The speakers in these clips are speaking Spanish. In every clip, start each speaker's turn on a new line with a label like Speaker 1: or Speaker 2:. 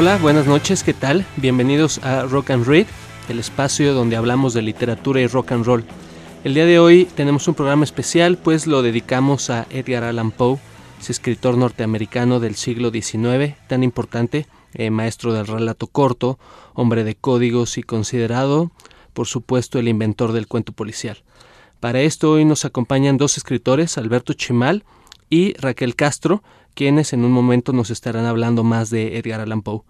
Speaker 1: Hola, buenas noches, ¿qué tal? Bienvenidos a Rock and Read, el espacio donde hablamos de literatura y rock and roll. El día de hoy tenemos un programa especial, pues lo dedicamos a Edgar Allan Poe, ese escritor norteamericano del siglo XIX, tan importante, eh, maestro del relato corto, hombre de códigos y considerado, por supuesto, el inventor del cuento policial. Para esto hoy nos acompañan dos escritores, Alberto Chimal y Raquel Castro, quienes en un momento nos estarán hablando más de Edgar Allan Poe.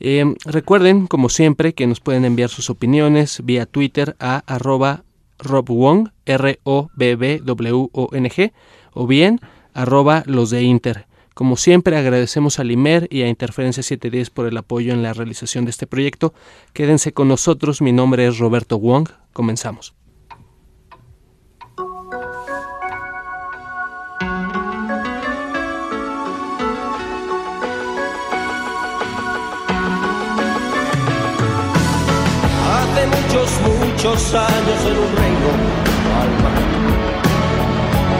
Speaker 1: Eh, recuerden, como siempre, que nos pueden enviar sus opiniones vía Twitter a arroba robwong, R-O-B-B-W-O-N-G, o bien arroba los de Inter. Como siempre, agradecemos a Limer y a Interferencia 710 por el apoyo en la realización de este proyecto. Quédense con nosotros, mi nombre es Roberto Wong. Comenzamos.
Speaker 2: Muchos años en un reino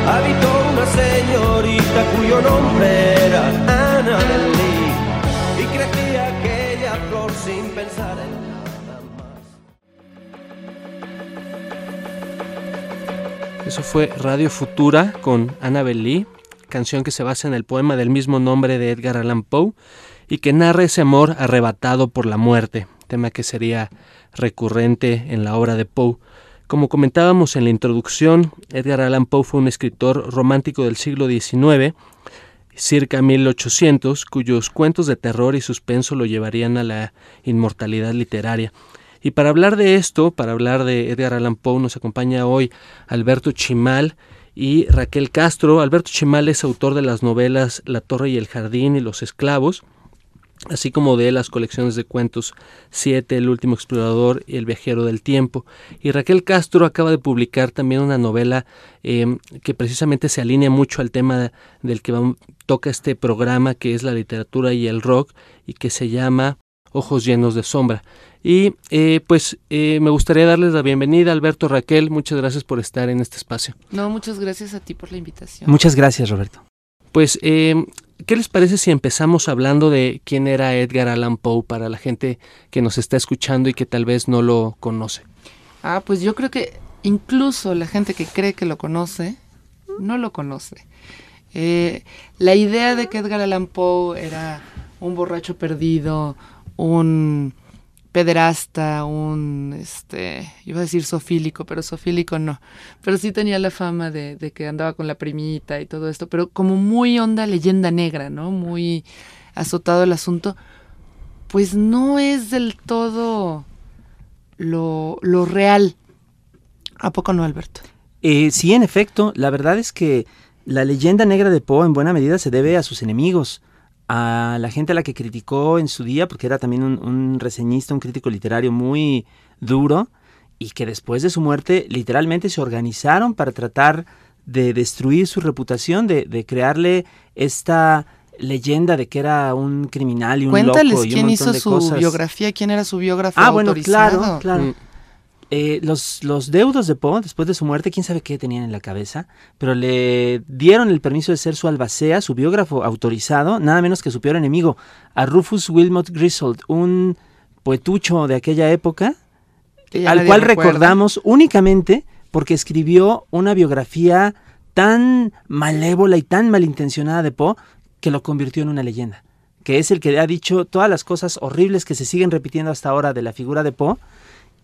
Speaker 2: Habitó una señorita cuyo nombre era Ana y aquella flor sin pensar en nada
Speaker 1: más. Eso fue Radio Futura con Annabel Lee, canción que se basa en el poema del mismo nombre de Edgar Allan Poe y que narra ese amor arrebatado por la muerte, tema que sería recurrente en la obra de Poe. Como comentábamos en la introducción, Edgar Allan Poe fue un escritor romántico del siglo XIX, circa 1800, cuyos cuentos de terror y suspenso lo llevarían a la inmortalidad literaria. Y para hablar de esto, para hablar de Edgar Allan Poe, nos acompaña hoy Alberto Chimal y Raquel Castro. Alberto Chimal es autor de las novelas La Torre y el Jardín y Los Esclavos, así como de las colecciones de cuentos Siete, El último explorador y El viajero del tiempo. Y Raquel Castro acaba de publicar también una novela em, que precisamente se alinea mucho al tema del que toca este programa, que es la literatura y el rock, y que se llama Ojos llenos de sombra. Y eh, pues eh, me gustaría darles la bienvenida, Alberto Raquel, muchas gracias por estar en este espacio.
Speaker 3: No, muchas gracias a ti por la invitación.
Speaker 4: Muchas gracias, Roberto.
Speaker 1: Pues eh, ¿Qué les parece si empezamos hablando de quién era Edgar Allan Poe para la gente que nos está escuchando y que tal vez no lo conoce?
Speaker 3: Ah, pues yo creo que incluso la gente que cree que lo conoce, no lo conoce. Eh, la idea de que Edgar Allan Poe era un borracho perdido, un pederasta, un, este, iba a decir sofílico, pero sofílico no. Pero sí tenía la fama de, que andaba con la primita y todo esto, pero como muy onda leyenda negra, ¿no? Muy azotado el asunto. Pues no es del todo lo, lo real. ¿A poco no, Alberto?
Speaker 4: Eh, sí, en efecto, la verdad es que la leyenda negra de Poe en buena medida se debe a sus enemigos a la gente a la que criticó en su día, porque era también un, reseñista, un crítico literario muy duro, y que después de su muerte literalmente se organizaron para tratar de destruir su reputación, de, de crearle esta leyenda de que era un criminal y un
Speaker 3: Cuéntales
Speaker 4: loco y
Speaker 3: quién
Speaker 4: un
Speaker 3: hizo
Speaker 4: de
Speaker 3: su
Speaker 4: cosas.
Speaker 3: biografía, quién era su biógrafo
Speaker 4: Ah, bueno,
Speaker 3: autorizado.
Speaker 4: claro, claro.
Speaker 1: Mm.
Speaker 4: Eh, los, los deudos de Poe, después de su muerte, quién sabe qué tenían en la cabeza, pero le dieron el permiso de ser su albacea, su biógrafo autorizado, nada menos que su peor enemigo, a Rufus Wilmot Griswold, un poetucho de aquella época, al cual
Speaker 3: recuerda.
Speaker 4: recordamos únicamente porque escribió una biografía tan malévola y tan malintencionada de Poe que lo convirtió en una leyenda, que es el que ha dicho todas las cosas horribles que se siguen repitiendo hasta ahora de la figura de Poe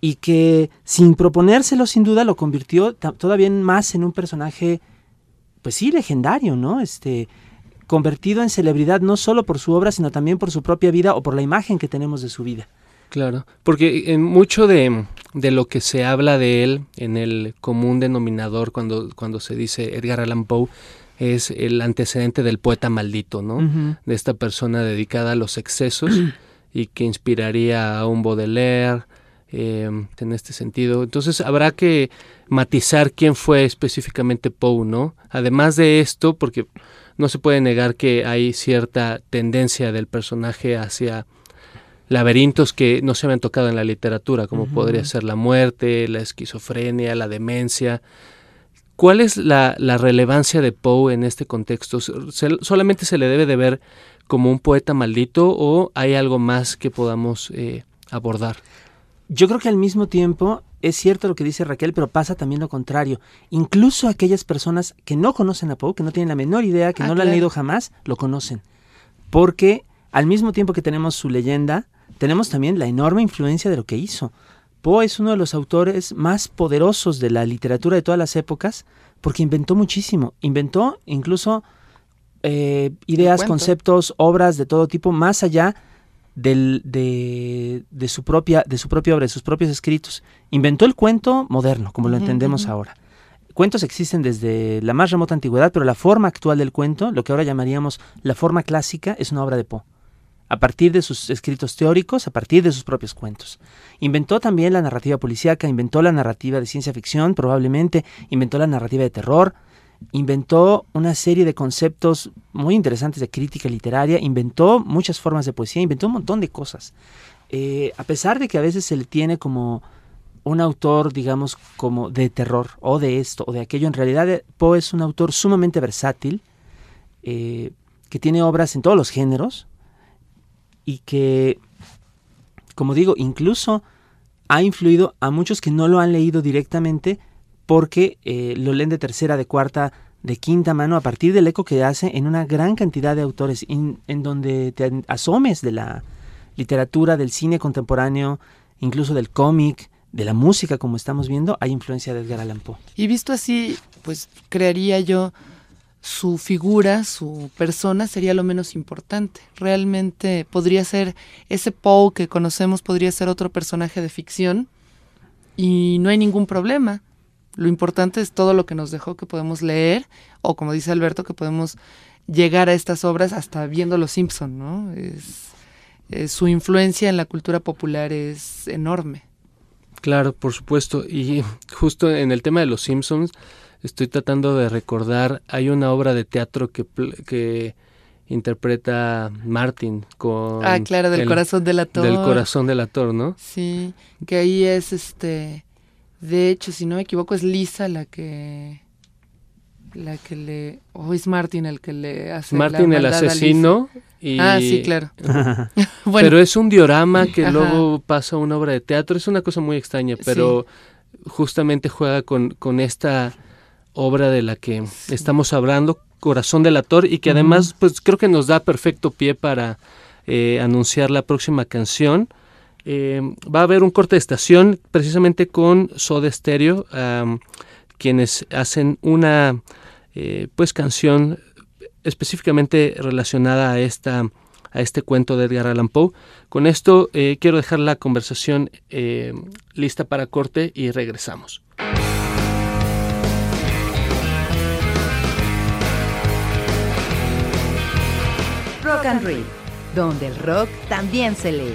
Speaker 4: y que sin proponérselo sin duda lo convirtió todavía más en un personaje pues sí legendario, ¿no? Este convertido en celebridad no solo por su obra, sino también por su propia vida o por la imagen que tenemos de su vida.
Speaker 1: Claro, porque en mucho de, de lo que se habla de él en el común denominador cuando, cuando se dice Edgar Allan Poe es el antecedente del poeta maldito, ¿no? De esta persona dedicada a los excesos y que inspiraría a un Baudelaire, eh, en este sentido. Entonces habrá que matizar quién fue específicamente Poe, ¿no? Además de esto, porque no se puede negar que hay cierta tendencia del personaje hacia laberintos que no se habían tocado en la literatura, como podría ser la muerte, la esquizofrenia, la demencia. ¿Cuál es la, relevancia de Poe en este contexto? ¿Solamente se le debe de ver como un poeta maldito o hay algo más que podamos eh, abordar?
Speaker 4: Yo creo que al mismo tiempo es cierto lo que dice Raquel, pero pasa también lo contrario. Incluso aquellas personas que no conocen a Poe, que no tienen la menor idea, que ah, no lo han leído jamás, lo conocen. Porque al mismo tiempo que tenemos su leyenda, tenemos también la enorme influencia de lo que hizo. Poe es uno de los autores más poderosos de la literatura de todas las épocas porque inventó muchísimo. Inventó incluso eh, ideas, conceptos, obras de todo tipo, más allá del, de, de, su propia, de su propia obra, de sus propios escritos. Inventó el cuento moderno, como lo entendemos ahora. Cuentos existen desde la más remota antigüedad, pero la forma actual del cuento, lo que ahora llamaríamos la forma clásica, es una obra de Poe. A partir de sus escritos teóricos, a partir de sus propios cuentos. Inventó también la narrativa policíaca, inventó la narrativa de ciencia ficción, probablemente, inventó la narrativa de terror, inventó una serie de conceptos muy interesantes de crítica literaria, inventó muchas formas de poesía, inventó un montón de cosas. Eh, a pesar de que a veces se le tiene como un autor, digamos, como de terror, o de esto, o de aquello, en realidad eh, Poe es un autor sumamente versátil, eh, que tiene obras en todos los géneros, y que, como digo, incluso ha influido a muchos que no lo han leído directamente, porque eh, lo leen de tercera, de cuarta, de quinta mano a partir del eco que hace en una gran cantidad de autores, en donde te asomes de la literatura, del cine contemporáneo, incluso del cómic, de la música, como estamos viendo, hay influencia de Edgar Allan Poe.
Speaker 3: Y visto así, pues crearía yo su figura, su persona sería lo menos importante. Realmente podría ser ese Poe que conocemos, podría ser otro personaje de ficción y no hay ningún problema. Lo importante es todo lo que nos dejó que podemos leer, o como dice Alberto, que podemos llegar a estas obras hasta viendo Los Simpson, ¿no? Es, su influencia en la cultura popular es enorme.
Speaker 1: Claro, por supuesto. Y justo en el tema de Los Simpsons, estoy tratando de recordar, hay una obra de teatro que, que interpreta Martin con...
Speaker 3: Ah, claro, del corazón del actor.
Speaker 1: Del corazón del actor, ¿no?
Speaker 3: Sí, que ahí es este de hecho, si no me equivoco, es Lisa la que la que le o es Martin el que le hace
Speaker 1: Martin el asesino y
Speaker 3: ah sí claro.
Speaker 1: Pero es un diorama que luego pasa a una obra de teatro. Es una cosa muy extraña pero justamente juega con, con esta obra de la que estamos hablando corazón del actor y que además pues creo que nos da perfecto pie para eh, anunciar la próxima canción eh, va a haber un corte de estación precisamente con Soda Stereo, quienes hacen una eh, pues canción específicamente relacionada a esta a este cuento de Edgar Allan Poe. Con esto eh, quiero dejar la conversación lista para corte y regresamos.
Speaker 5: Rock and Read, donde el rock también se lee.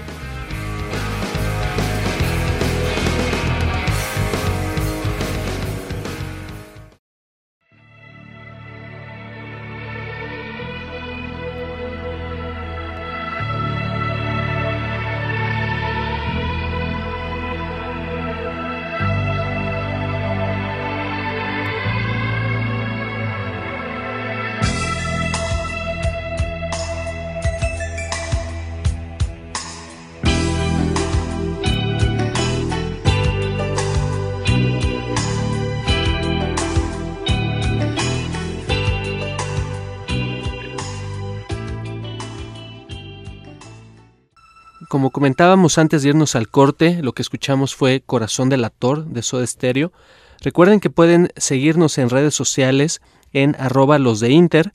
Speaker 1: Comentábamos antes de irnos al corte, lo que escuchamos fue Corazón del Actor de Soda Stereo. Recuerden que pueden seguirnos en redes sociales en arroba los de Inter,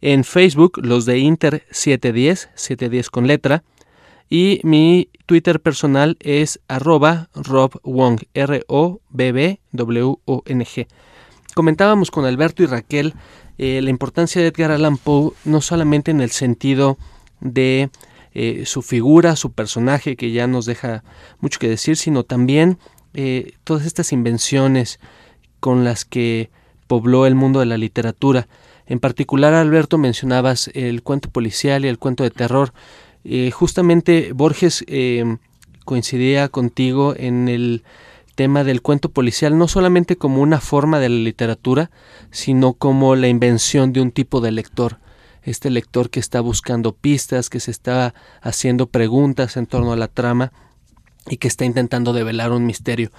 Speaker 1: en Facebook los de Inter 710, 710 con letra, y mi Twitter personal es arroba Rob Wong, R-O-B-B-W-O-N-G. Comentábamos con Alberto y Raquel eh, la importancia de Edgar Allan Poe, no solamente en el sentido de eh, su figura, su personaje, que ya nos deja mucho que decir, sino también eh, todas estas invenciones con las que pobló el mundo de la literatura. En particular, Alberto, mencionabas el cuento policial y el cuento de terror. Eh, justamente Borges coincidía contigo en el tema del cuento policial no solamente como una forma de la literatura, sino como la invención de un tipo de lector. Este lector que está buscando pistas, que se está haciendo preguntas en torno a la trama y que está intentando develar un misterio.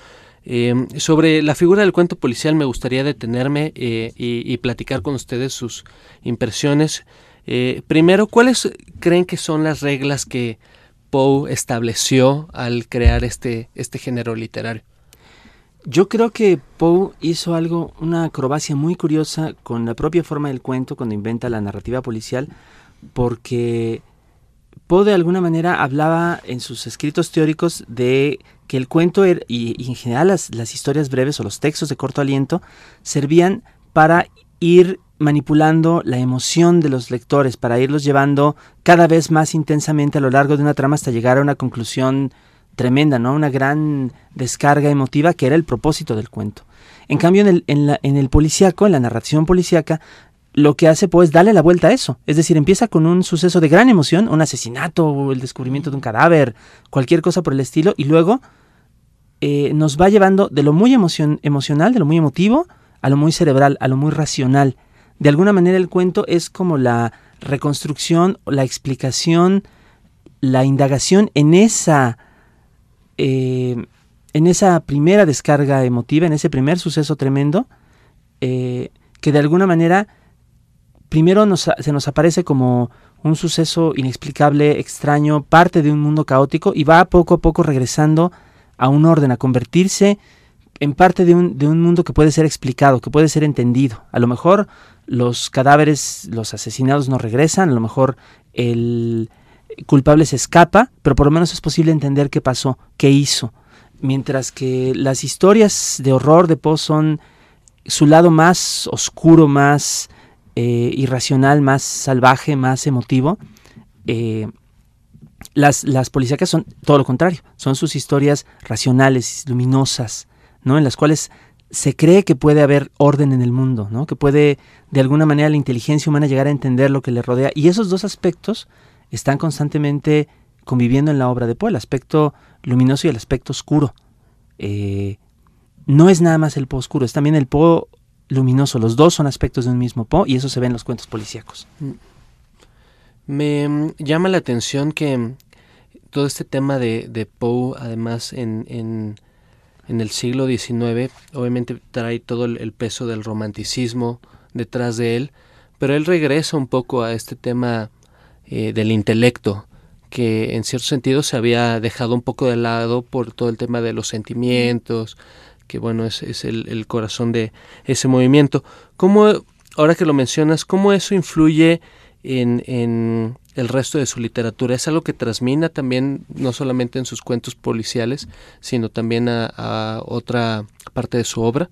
Speaker 1: Eh, sobre la figura del cuento policial me gustaría detenerme eh, y, platicar con ustedes sus impresiones. Eh, primero, ¿cuáles creen que son las reglas que Poe estableció al crear este, este género literario?
Speaker 4: Yo creo que Poe hizo algo, una acrobacia muy curiosa con la propia forma del cuento cuando inventa la narrativa policial, porque Poe de alguna manera hablaba en sus escritos teóricos de que el cuento er, y, en general las, las historias breves o los textos de corto aliento servían para ir manipulando la emoción de los lectores, para irlos llevando cada vez más intensamente a lo largo de una trama hasta llegar a una conclusión tremenda, ¿no? Una gran descarga emotiva que era el propósito del cuento. En cambio, en el, en la, en el policíaco, en la narración policíaca, lo que hace pues darle la vuelta a eso. Es decir, empieza con un suceso de gran emoción, un asesinato, el descubrimiento de un cadáver, cualquier cosa por el estilo, y luego eh, nos va llevando de lo muy emocional, de lo muy emotivo, a lo muy cerebral, a lo muy racional. De alguna manera el cuento es como la reconstrucción, la explicación, la indagación en esa eh, en esa primera descarga emotiva, en ese primer suceso tremendo, eh, que de alguna manera primero se nos aparece como un suceso inexplicable, extraño, parte de un mundo caótico y va poco a poco regresando a un orden, a convertirse en parte de un, de un mundo que puede ser explicado, que puede ser entendido. A lo mejor los cadáveres, los asesinados no regresan, a lo mejor el, culpable se escapa, pero por lo menos es posible entender qué pasó, qué hizo. Mientras que las historias de horror de Poe son su lado más oscuro, más eh, irracional, más salvaje, más emotivo. Eh, las, las policíacas son todo lo contrario, son sus historias racionales, luminosas, ¿no? En las cuales se cree que puede haber orden en el mundo, ¿no? Que puede de alguna manera la inteligencia humana llegar a entender lo que le rodea. Y esos dos aspectos están constantemente conviviendo en la obra de Poe, el aspecto luminoso y el aspecto oscuro. Eh, no es nada más el Poe oscuro, es también el Poe luminoso. Los dos son aspectos de un mismo Poe y eso se ve en los cuentos policíacos. Mm.
Speaker 1: Me mm, llama la atención que todo este tema de, de Poe, además en, en, en, el siglo XIX, obviamente trae todo el peso del romanticismo detrás de él, pero él regresa un poco a este tema eh, del intelecto, que en cierto sentido se había dejado un poco de lado por todo el tema de los sentimientos, que bueno, es, el, corazón de ese movimiento. ¿Cómo, ahora que lo mencionas, cómo eso influye en, en el resto de su literatura? ¿Es algo que transmina también, no solamente en sus cuentos policiales, sino también a, a otra parte de su obra?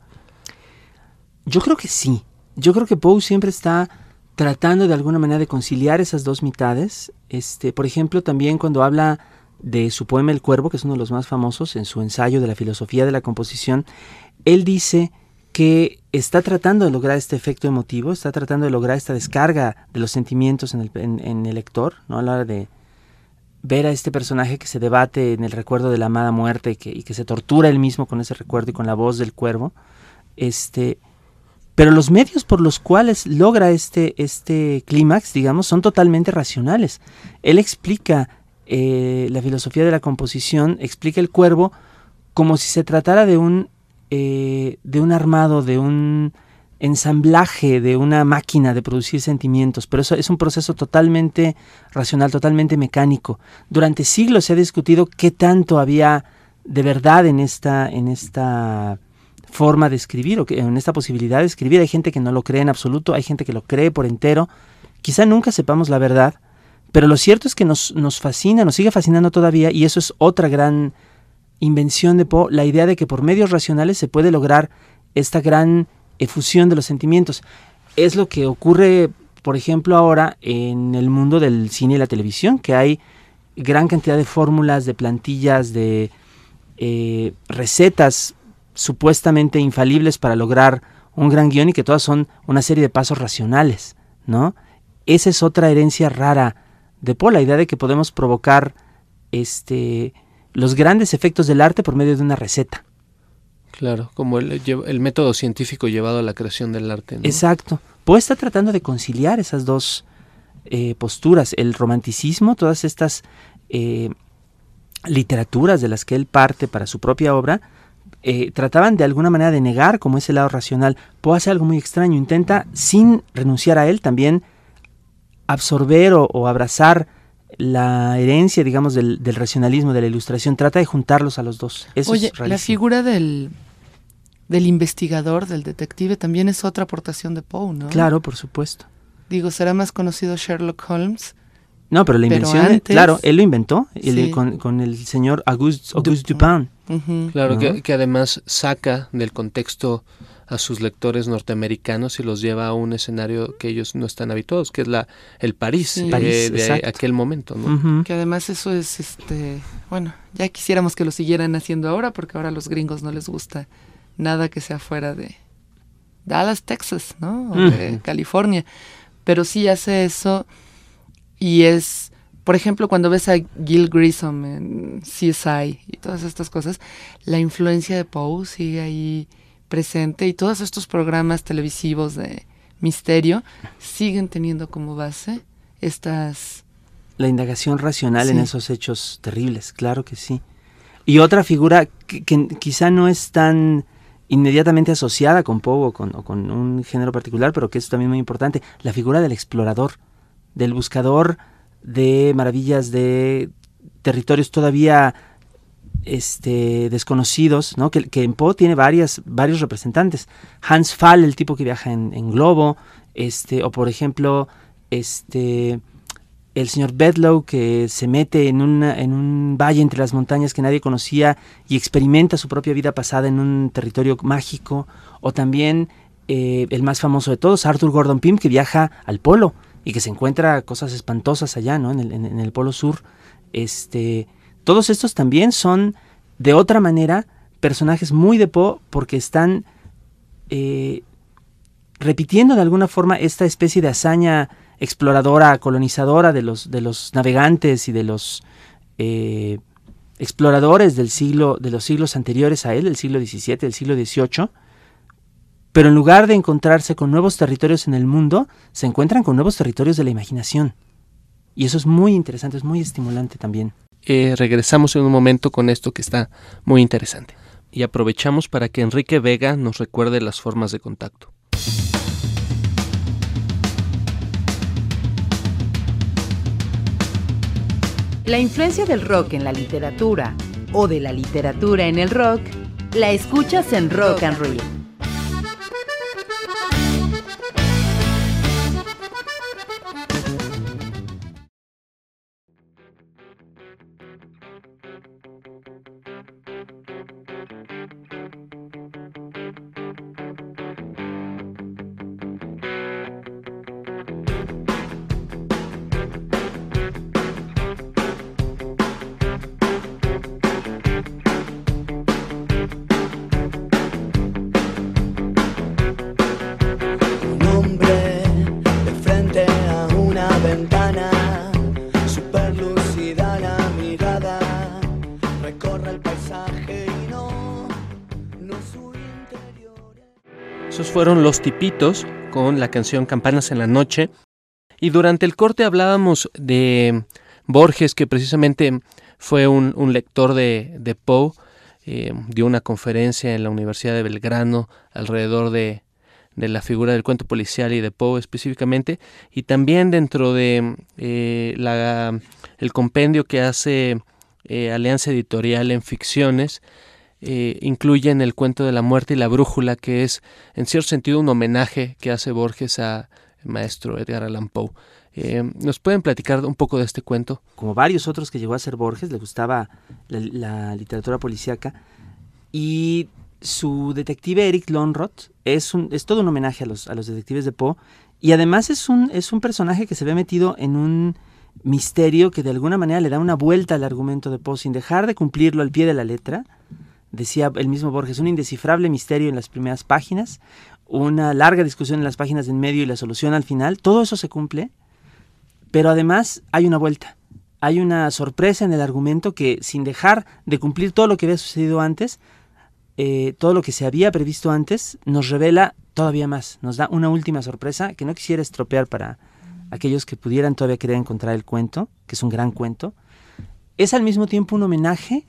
Speaker 4: Yo creo que sí. Yo creo que Poe siempre está tratando de alguna manera de conciliar esas dos mitades. Este, por ejemplo, también cuando habla de su poema El Cuervo, que es uno de los más famosos, en su ensayo de la filosofía de la composición, él dice que está tratando de lograr este efecto emotivo, está tratando de lograr esta descarga de los sentimientos en el, en, el lector, ¿no? a la hora de ver a este personaje que se debate en el recuerdo de la amada muerte y que, y que se tortura él mismo con ese recuerdo y con la voz del cuervo. Este, pero los medios por los cuales logra este, este clímax, digamos, son totalmente racionales. Él explica eh, la filosofía de la composición, explica el cuervo como si se tratara de un, eh, de un armado, de un ensamblaje, de una máquina de producir sentimientos, pero eso es un proceso totalmente racional, totalmente mecánico. Durante siglos se ha discutido qué tanto había de verdad en esta, en esta forma de escribir o que, en esta posibilidad de escribir. Hay gente que no lo cree en absoluto, hay gente que lo cree por entero. Quizá nunca sepamos la verdad, pero lo cierto es que nos, nos fascina, nos sigue fascinando todavía y eso es otra gran invención de Poe, la idea de que por medios racionales se puede lograr esta gran efusión de los sentimientos. Es lo que ocurre, por ejemplo, ahora en el mundo del cine y la televisión, que hay gran cantidad de fórmulas, de plantillas, de eh, recetas supuestamente infalibles para lograr un gran guion y que todas son una serie de pasos racionales, ¿no? Esa es otra herencia rara de Poe, la idea de que podemos provocar este, los grandes efectos del arte por medio de una receta.
Speaker 1: Claro, como el, el método científico llevado a la creación del arte. ¿no?
Speaker 4: Exacto. Poe está tratando de conciliar esas dos eh, posturas, el romanticismo, todas estas eh, literaturas de las que él parte para su propia obra, eh, trataban de alguna manera de negar como ese lado racional. Poe hace algo muy extraño, intenta, sin renunciar a él, también absorber o, o abrazar la herencia, digamos, del, del, racionalismo, de la ilustración, trata de juntarlos a los dos. Eso
Speaker 3: Oye,
Speaker 4: es
Speaker 3: la figura del, del investigador, del detective, también es otra aportación de Poe, ¿no?
Speaker 4: Claro, por supuesto.
Speaker 3: Digo, será más conocido Sherlock Holmes.
Speaker 4: No, pero la invención, pero antes, claro, él lo inventó sí. con, con, el señor Auguste, Auguste Dupin.
Speaker 1: Uh -huh. Claro, uh -huh. que, que, además saca del contexto a sus lectores norteamericanos y los lleva a un escenario que ellos no están habituados, que es la el París, sí. París de, de aquel momento, ¿no?
Speaker 3: Uh -huh. Que además eso es, este, bueno, ya quisiéramos que lo siguieran haciendo ahora, porque ahora a los gringos no les gusta nada que sea fuera de Dallas, Texas, ¿no? O de California. Pero sí hace eso y es, por ejemplo, cuando ves a Gil Grissom en CSI y todas estas cosas, la influencia de Poe sigue ahí presente y todos estos programas televisivos de misterio siguen teniendo como base estas...
Speaker 4: La indagación racional sí. en esos hechos terribles, claro que sí. Y otra figura que, que quizá no es tan inmediatamente asociada con Poe o con, o con, un género particular, pero que es también muy importante, la figura del explorador, del buscador de maravillas de territorios todavía este, desconocidos, ¿no? que, en Poe tiene varias, varios representantes. Hans Fall, el tipo que viaja en, globo, este, o por ejemplo, este, el señor Bedlow que se mete en un valle entre las montañas que nadie conocía y experimenta su propia vida pasada en un territorio mágico, o también eh, el más famoso de todos, Arthur Gordon Pym, que viaja al polo y que se encuentra cosas espantosas allá, ¿no? En el, polo sur. Este, todos estos también son, de otra manera, personajes muy de Poe porque están eh, repitiendo de alguna forma esta especie de hazaña exploradora, colonizadora de los, de los navegantes y de los eh, exploradores del siglo, de los siglos anteriores a él, del siglo XVII, del siglo XVIII, pero en lugar de encontrarse con nuevos territorios en el mundo, se encuentran con nuevos territorios de la imaginación. Y eso es muy interesante, es muy estimulante también.
Speaker 1: Eh, regresamos en un momento con esto que está muy interesante. Y aprovechamos para que Enrique Vega nos recuerde las formas de contacto.
Speaker 5: La influencia del rock en la literatura o de la literatura en el rock la escuchas en Rock and Roll.
Speaker 1: Fueron los tipitos con la canción Campanas en la Noche. Y durante el corte hablábamos de Borges, que precisamente fue un, lector de, de Poe, eh, dio una conferencia en la Universidad de Belgrano alrededor de, de la figura del cuento policial y de Poe específicamente, y también dentro de eh, la, el compendio que hace eh, Alianza Editorial en Ficciones, eh, incluyen el cuento de la muerte y la brújula, que es en cierto sentido un homenaje que hace Borges a maestro Edgar Allan Poe. Eh, ¿Nos pueden platicar un poco de este cuento?
Speaker 4: Como varios otros que llegó a ser Borges, le gustaba la, literatura policíaca y su detective Eric Lonroth es, un, es todo un homenaje a los, a los detectives de Poe y además es un personaje que se ve metido en un misterio que de alguna manera le da una vuelta al argumento de Poe sin dejar de cumplirlo al pie de la letra. Decía el mismo Borges, un indescifrable misterio en las primeras páginas, una larga discusión en las páginas de en medio y la solución al final. Todo eso se cumple, pero además hay una vuelta. Hay una sorpresa en el argumento que sin dejar de cumplir todo lo que había sucedido antes, eh, todo lo que se había previsto antes, nos revela todavía más, nos da una última sorpresa que no quisiera estropear para aquellos que pudieran todavía querer encontrar el cuento, que es un gran cuento. Es al mismo tiempo un homenaje,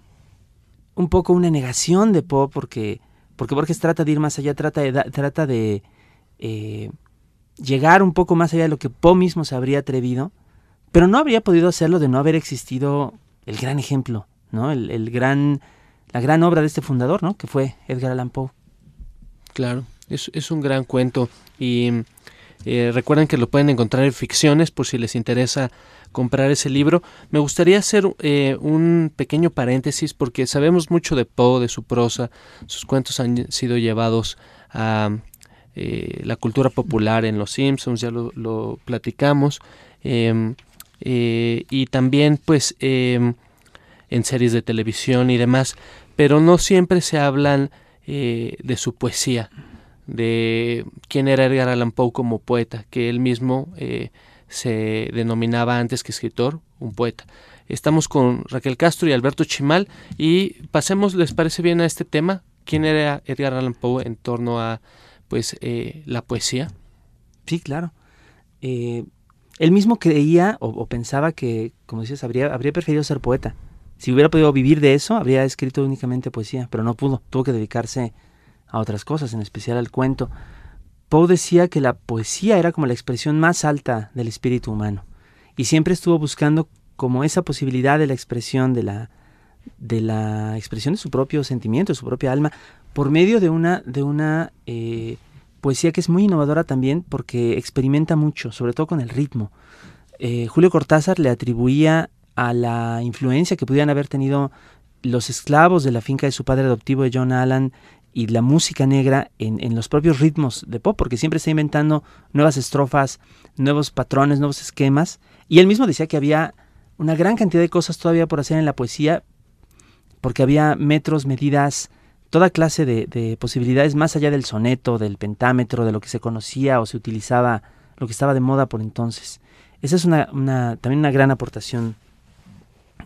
Speaker 4: un poco una negación de Poe, porque, porque Borges trata de ir más allá, trata de, trata de eh, llegar un poco más allá de lo que Poe mismo se habría atrevido, pero no habría podido hacerlo de no haber existido el gran ejemplo, ¿no? El, el gran, la gran obra de este fundador, ¿no? Que fue Edgar Allan Poe.
Speaker 1: Claro, es, es un gran cuento y eh, recuerden que lo pueden encontrar en Ficciones por si les interesa comprar ese libro. Me gustaría hacer eh, un pequeño paréntesis porque sabemos mucho de Poe, de su prosa, sus cuentos han sido llevados a eh, la cultura popular en Los Simpsons, ya lo, platicamos, em, y también pues em, en series de televisión y demás, pero no siempre se hablan de su poesía de quién era Edgar Allan Poe como poeta, que él mismo eh, se denominaba antes que escritor, un poeta. Estamos con Raquel Castro y Alberto Chimal y pasemos, ¿les parece bien a este tema? ¿Quién era Edgar Allan Poe en torno a pues eh, la poesía?
Speaker 4: Sí, claro. Eh, él mismo creía o, pensaba que, como dices, habría, habría preferido ser poeta. Si hubiera podido vivir de eso, habría escrito únicamente poesía, pero no pudo. Tuvo que dedicarse a otras cosas, en especial al cuento. Poe decía que la poesía era como la expresión más alta del espíritu humano y siempre estuvo buscando como esa posibilidad de la expresión de la de la expresión de su propio sentimiento, de su propia alma, por medio de una de una eh, poesía que es muy innovadora también porque experimenta mucho, sobre todo con el ritmo. Eh, Julio Cortázar le atribuía a la influencia que pudieran haber tenido los esclavos de la finca de su padre adoptivo de John Allan y la música negra en, los propios ritmos de pop, porque siempre está inventando nuevas estrofas, nuevos patrones, nuevos esquemas. Y él mismo decía que había una gran cantidad de cosas todavía por hacer en la poesía, porque había metros, medidas, toda clase de, posibilidades más allá del soneto, del pentámetro, de lo que se conocía o se utilizaba, lo que estaba de moda por entonces. Esa es una también una gran aportación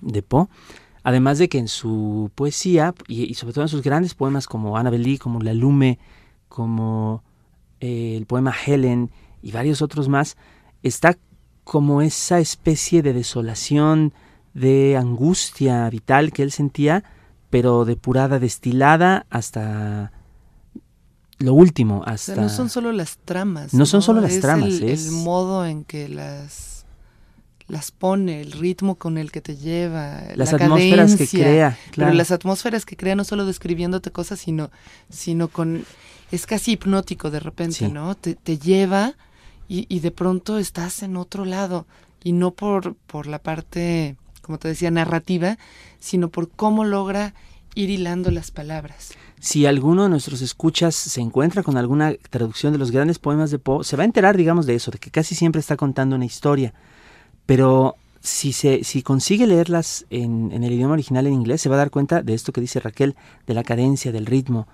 Speaker 4: de Poe. Además de que en su poesía, y, sobre todo en sus grandes poemas como Annabel Lee, como La Lume, como eh, el poema Helen y varios otros más, está como esa especie de desolación, de angustia vital que él sentía, pero depurada, destilada hasta lo último, hasta...
Speaker 3: no son solo las tramas.
Speaker 4: No, son solo las tramas,
Speaker 3: es el modo en que las las pone, el ritmo con el que te lleva,
Speaker 4: las
Speaker 3: la
Speaker 4: atmósferas que crea,
Speaker 3: pero las atmósferas que crea no solo describiéndote cosas, sino, sino con, es casi hipnótico de repente, ¿no? Te, te lleva y, y, de pronto estás en otro lado. Y no por, por la parte, como te decía, narrativa, sino por cómo logra ir hilando las palabras.
Speaker 4: Si alguno de nuestros escuchas se encuentra con alguna traducción de los grandes poemas de Poe, se va a enterar, digamos, de eso, de que casi siempre está contando una historia pero si, se, si consigue leerlas en, el idioma original en inglés, se va a dar cuenta de esto que dice Raquel, de la cadencia, del ritmo,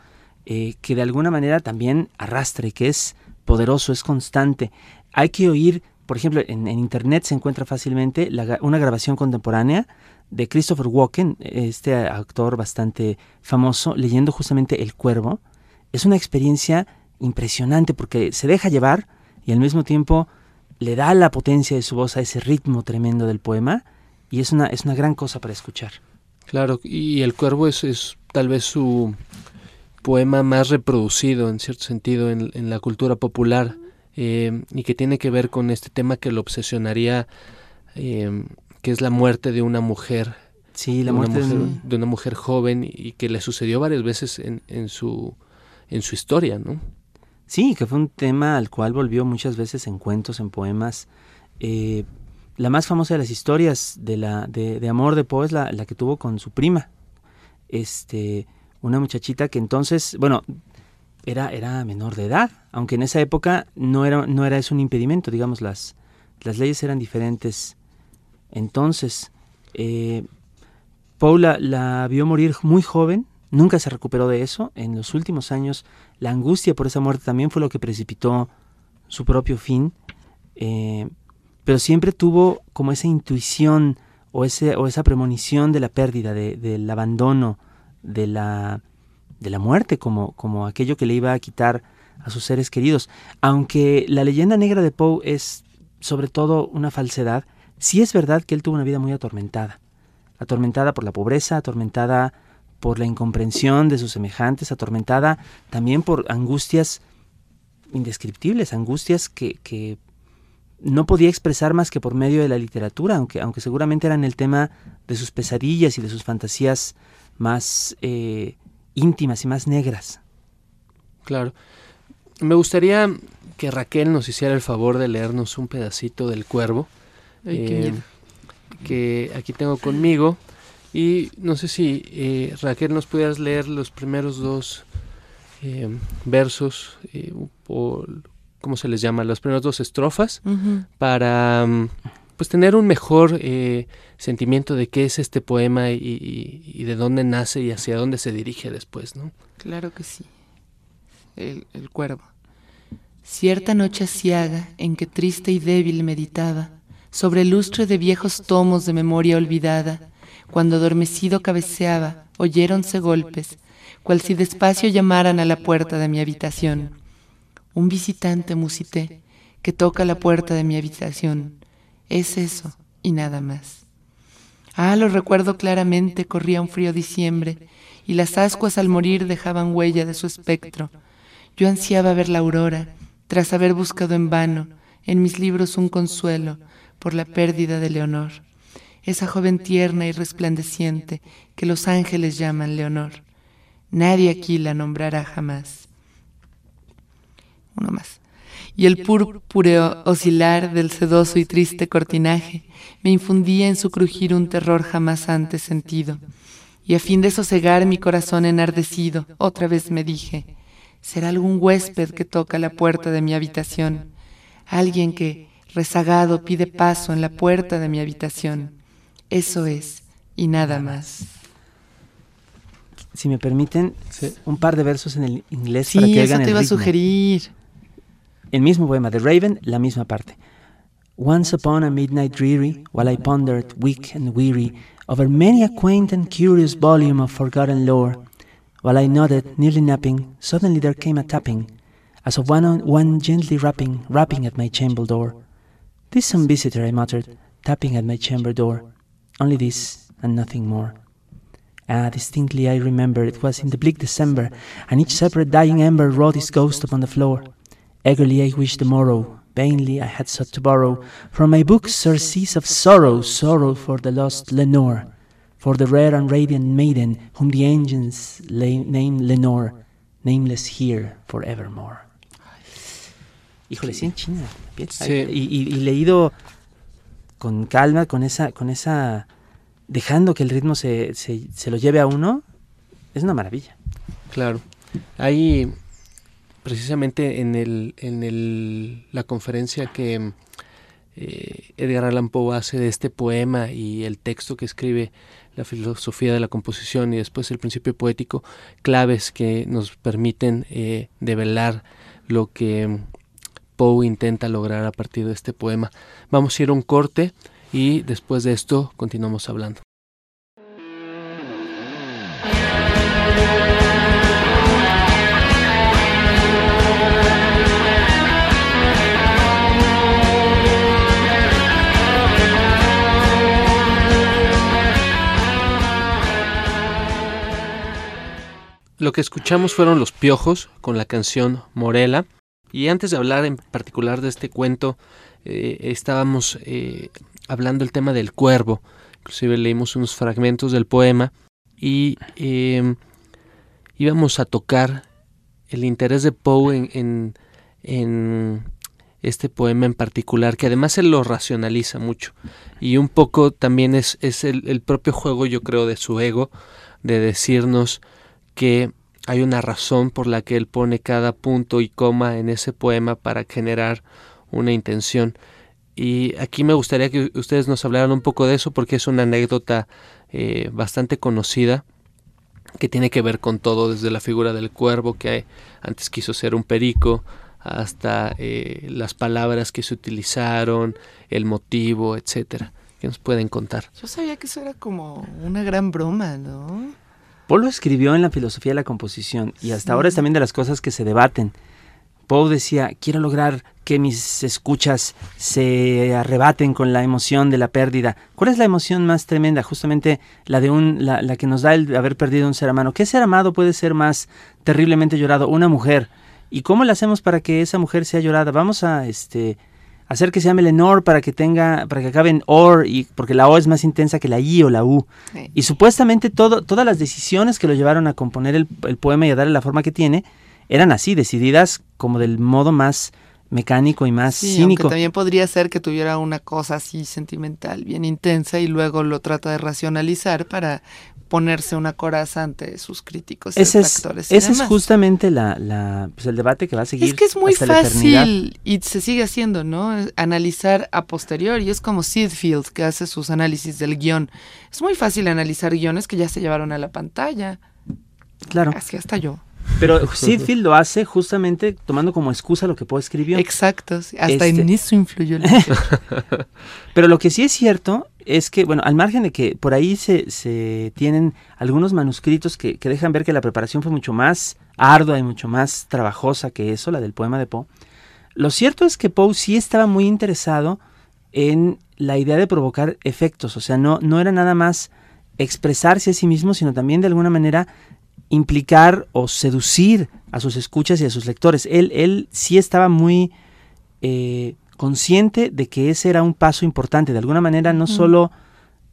Speaker 4: eh, que de alguna manera también arrastra y que es poderoso, es constante. Hay que oír, por ejemplo, en, internet se encuentra fácilmente una grabación contemporánea de Christopher Walken, este actor bastante famoso, leyendo justamente El Cuervo. Es una experiencia impresionante porque se deja llevar y al mismo tiempo le da la potencia de su voz a ese ritmo tremendo del poema y es una, es una gran cosa para escuchar.
Speaker 1: Claro, y El Cuervo es, es tal vez su poema más reproducido en cierto sentido en, la cultura popular eh, y que tiene que ver con este tema que lo obsesionaría, eh, que es la muerte de una mujer.
Speaker 4: Sí, la muerte
Speaker 1: de, una mujer joven y que le sucedió varias veces en, en, su, en su historia, ¿no?
Speaker 4: Sí, que fue un tema al cual volvió muchas veces en cuentos, en poemas. Eh, la más famosa de las historias de, la, de, amor de Poe es la, la, que tuvo con su prima. Este, una muchachita que entonces, bueno, era, era menor de edad, aunque en esa época no era, no era eso un impedimento, digamos, las, las leyes eran diferentes Entonces, eh, Paula la vio morir muy joven, nunca se recuperó de eso. En los últimos años, la angustia por esa muerte también fue lo que precipitó su propio fin. Eh, pero siempre tuvo como esa intuición o, ese, o esa premonición de la pérdida, del abandono, de la, de la muerte, como, como aquello que le iba a quitar a sus seres queridos. Aunque la leyenda negra de Poe es sobre todo una falsedad, sí es verdad que él tuvo una vida muy atormentada. Atormentada por la pobreza, atormentada por la incomprensión de sus semejantes, atormentada también por angustias indescriptibles, angustias que, que no podía expresar más que por medio de la literatura, aunque, aunque seguramente eran el tema de sus pesadillas y de sus fantasías más eh, íntimas y más negras.
Speaker 1: Claro. Me gustaría que Raquel nos hiciera el favor de leernos un pedacito del cuervo.
Speaker 3: Eh,
Speaker 1: que aquí tengo conmigo. Y no sé si eh, Raquel nos pudieras leer los primeros dos versos, o, ¿cómo se les llama? Las primeras dos estrofas, para mm, pues tener un mejor sentimiento de qué es este poema y, de dónde nace y hacia dónde se dirige después, ¿no?
Speaker 3: Claro que sí. El, cuervo. Cierta noche asiaga en que triste y débil meditaba sobre el lustre de viejos tomos de memoria olvidada, cuando adormecido cabeceaba, oyéronse golpes, cual si despacio llamaran a la puerta de mi habitación. Un visitante musité que toca la puerta de mi habitación. Es eso y nada más. Ah, lo recuerdo claramente, corría un frío diciembre, y las ascuas al morir dejaban huella de su espectro. Yo ansiaba ver la aurora, tras haber buscado en vano en mis libros un consuelo por la pérdida de Leonor, esa joven tierna y resplandeciente que los ángeles llaman Leonor. Nadie aquí la nombrará jamás. Uno más y el purpúreo oscilar del sedoso y triste cortinaje me infundía en su crujir un terror jamás antes sentido. Y a fin de sosegar mi corazón enardecido, otra vez me dije, será algún huésped que toca la puerta de mi habitación, alguien que, rezagado, pide paso en la puerta de mi habitación. Eso es, y nada más.
Speaker 4: Si me permiten, un par de versos en el inglés para que
Speaker 3: eso te iba a sugerir.
Speaker 4: El mismo poema de Raven, la misma parte. Once upon a midnight dreary, while I pondered, weak and weary, over many a quaint and curious volume of forgotten lore, while I nodded, nearly napping, suddenly there came a tapping, as of one, on, one gently rapping, rapping at my chamber door. This some visitor, I muttered, tapping at my chamber door. Only this, and nothing more. Ah, distinctly I remember it was in the bleak December, and each separate dying ember wrought its ghost upon the floor. Eagerly I wished the morrow, vainly I had sought to borrow from my books surcease of sorrow, sorrow for the lost Lenore, for the rare and radiant maiden whom the angels name Lenore, nameless here forevermore. Híjole, sí en China. Sí. Y, y, y, leído con calma, con esa, con esa, dejando que el ritmo se, se, se lo lleve a uno, es una maravilla.
Speaker 1: Claro. Hay precisamente en, el, en el, la conferencia que eh, Edgar Allan Poe hace de este poema y el texto que escribe la filosofía de la composición y después el principio poético, claves que nos permiten eh, develar lo que Poe intenta lograr a partir de este poema. Vamos a ir a un corte y después de esto continuamos hablando. Lo que escuchamos fueron Los Piojos con la canción Morela. Y antes de hablar en particular de este cuento, eh, estábamos eh, hablando del tema del cuervo. Inclusive leímos unos fragmentos del poema y em, íbamos a tocar el interés de Poe en, en, este poema en particular, que además él lo racionaliza mucho. Y un poco también es, es el, el propio juego, yo creo, de su ego, de decirnos que hay una razón por la que él pone cada punto y coma en ese poema para generar una intención. y aquí me gustaría que ustedes nos hablaran un poco de eso porque es una anécdota eh, bastante conocida que tiene que ver con todo, desde la figura del cuervo que antes quiso ser un perico, hasta eh, las palabras que se utilizaron, el motivo, etcétera. ¿Qué nos pueden contar?
Speaker 3: Yo sabía que eso era como una gran broma, ¿no?
Speaker 4: Polo escribió en la filosofía de la composición y hasta ahora es también de las cosas que se debaten. Poe decía, quiero lograr que mis escuchas se arrebaten con la emoción de la pérdida. ¿Cuál es la emoción más tremenda? Justamente la de un, la, la que nos da el haber perdido un ser amado. ¿Qué ser amado puede ser más terriblemente llorado? Una mujer. ¿Y cómo le hacemos para que esa mujer sea llorada? Vamos a este hacer que se llame Lenore para que tenga, para que acabe en or, y, porque la O es más intensa que la I o la U. Y supuestamente todo, todas las decisiones que lo llevaron a componer el, el poema y a darle la forma que tiene, eran así, decididas como del modo más mecánico y más
Speaker 3: sí,
Speaker 4: cínico.
Speaker 3: también podría ser que tuviera una cosa así sentimental, bien intensa, y luego lo trata de racionalizar para ponerse una coraza ante sus críticos y
Speaker 4: ese es,
Speaker 3: detractores.
Speaker 4: ese es justamente la, la, pues el debate que va a seguir.
Speaker 3: Es que es muy
Speaker 4: hasta
Speaker 3: fácil y se sigue haciendo, ¿no? Analizar a posteriori. Es como Seedfield que hace sus análisis del guion. Es muy fácil analizar guiones que ya se llevaron a la pantalla.
Speaker 4: Claro.
Speaker 3: Así hasta yo.
Speaker 4: Pero Seedfield lo hace justamente tomando como excusa lo que Poe escribió.
Speaker 3: Exacto. Hasta
Speaker 4: Este-
Speaker 3: en eso influyó
Speaker 4: Pero lo que sí es cierto es que, bueno, al margen de que por ahí se, se tienen algunos manuscritos que, que dejan ver que la preparación fue mucho más ardua y mucho más trabajosa que eso, la del poema de Poe, lo cierto es que Poe sí estaba muy interesado en la idea de provocar efectos, o sea, no, no era nada más expresarse a sí mismo, sino también de alguna manera implicar o seducir a sus escuchas y a sus lectores. Él, él sí estaba muy eh, consciente de que ese era un paso importante, de alguna manera no solo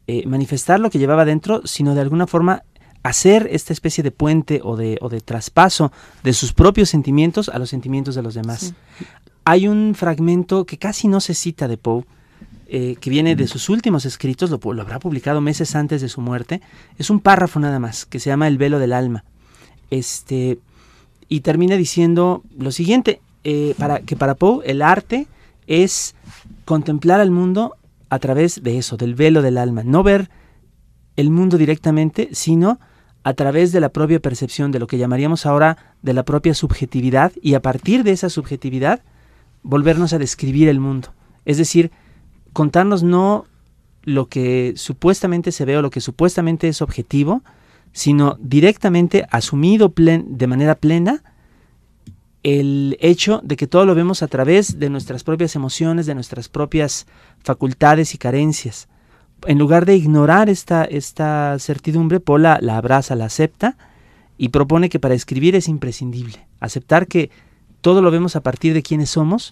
Speaker 4: eh, manifestar lo que llevaba dentro, sino de alguna forma hacer esta especie de puente o de, o de traspaso de sus propios sentimientos a los sentimientos de los demás. Hay un fragmento que casi no se cita de Poe, eh, que viene de sus últimos escritos, lo habrá publicado meses antes de su muerte, es un párrafo nada más, que se llama El velo del alma. Este, y termina diciendo lo siguiente, eh, para, que para Poe el arte es contemplar al mundo a través de eso, del velo del alma, no ver el mundo directamente, sino a través de la propia percepción, de lo que llamaríamos ahora de la propia subjetividad, y a partir de esa subjetividad volvernos a describir el mundo. Es decir, contarnos no lo que supuestamente se ve o lo que supuestamente es objetivo, sino directamente asumido de manera plena el hecho de que todo lo vemos a través de nuestras propias emociones, de nuestras propias facultades y carencias. En lugar de ignorar esta, esta certidumbre, Pola la abraza, la acepta y propone que para escribir es imprescindible. Aceptar que todo lo vemos a partir de quiénes somos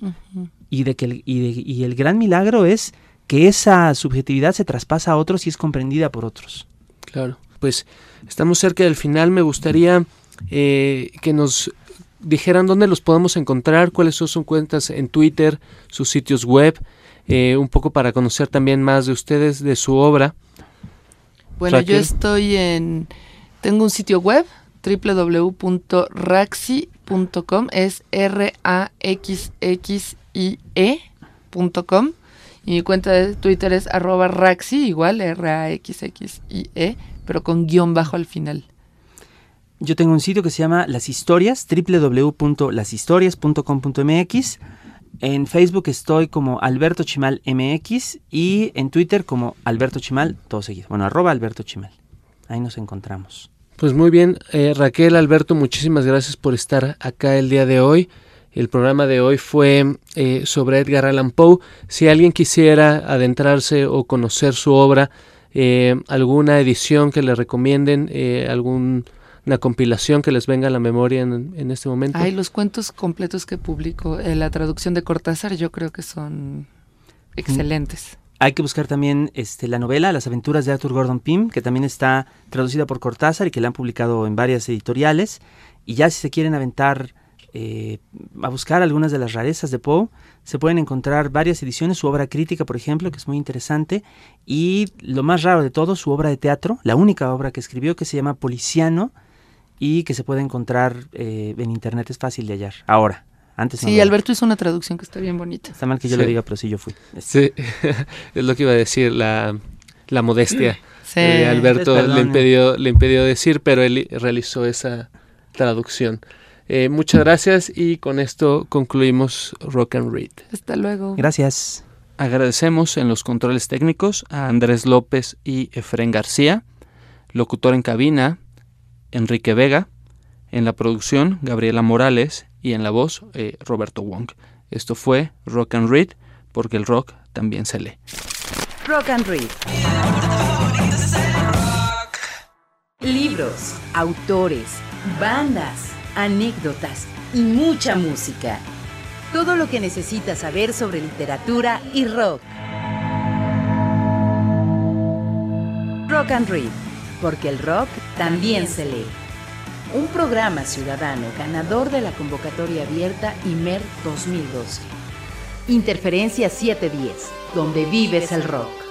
Speaker 4: y, de que el, y, de- y el gran milagro es que esa subjetividad se traspasa a otros y es comprendida por otros.
Speaker 1: Claro. Pues estamos cerca del final. Me gustaría eh, que nos dijeran dónde los podemos encontrar, cuáles son sus cuentas en Twitter, sus sitios web, eh, un poco para conocer también más de ustedes, de su obra.
Speaker 3: Bueno, yo estoy en... Tengo un sitio web, www.raxi.com, es R-A-X-X-I-E.com. Y mi cuenta de Twitter es arroba Raxi, igual, R-A-X-X-I-E, pero con guion bajo al final.
Speaker 4: Yo tengo un sitio que se llama Las Historias, www.lashistorias.com.mx. En Facebook estoy como Alberto Chimal MX y en Twitter como Alberto Chimal, todo seguido. Bueno, arroba Alberto Chimal. Ahí nos encontramos.
Speaker 1: Pues muy bien, eh, Raquel, Alberto, muchísimas gracias por estar acá el día de hoy. El programa de hoy fue eh, sobre Edgar Allan Poe. Si alguien quisiera adentrarse o conocer su obra, eh, alguna edición que le recomienden, eh, alguna compilación que les venga a la memoria en, en este momento.
Speaker 3: Ay, los cuentos completos que publico, eh, la traducción de Cortázar, yo creo que son excelentes.
Speaker 4: Hay que buscar también este, la novela Las aventuras de Arthur Gordon Pym, que también está traducida por Cortázar y que la han publicado en varias editoriales. Y ya si se quieren aventar eh, a buscar algunas de las rarezas de Poe, se pueden encontrar varias ediciones, su obra crítica, por ejemplo, que es muy interesante, y lo más raro de todo, su obra de teatro, la única obra que escribió, que se llama Policiano, y que se puede encontrar eh, en internet, es fácil de hallar, ahora, Antes
Speaker 3: Sí. Alberto hizo una traducción que está bien bonita.
Speaker 4: Está mal que yo
Speaker 1: Sí.
Speaker 4: lo diga, pero sí yo fui.
Speaker 1: Sí, es lo que iba a decir, la, la modestia.
Speaker 3: Sí.
Speaker 1: Eh, Alberto le impidió, le impidió decir, pero él realizó esa traducción. Eh, muchas gracias y con esto concluimos Rock and Read.
Speaker 3: Hasta luego.
Speaker 4: Gracias.
Speaker 6: Agradecemos en los controles técnicos a Andrés López y Efren García, locutor en cabina, Enrique Vega, en la producción, Gabriela Morales y en la voz, eh, Roberto Wong. Esto fue Rock and Read, porque el rock también se lee.
Speaker 5: Rock and Read. Libros, autores, bandas, anécdotas y mucha música. Todo lo que necesitas saber sobre literatura y rock. Rock and Read, porque el rock también se lee. Un programa ciudadano ganador de la convocatoria abierta IMER 2012. Interferencia 710, donde vives el rock.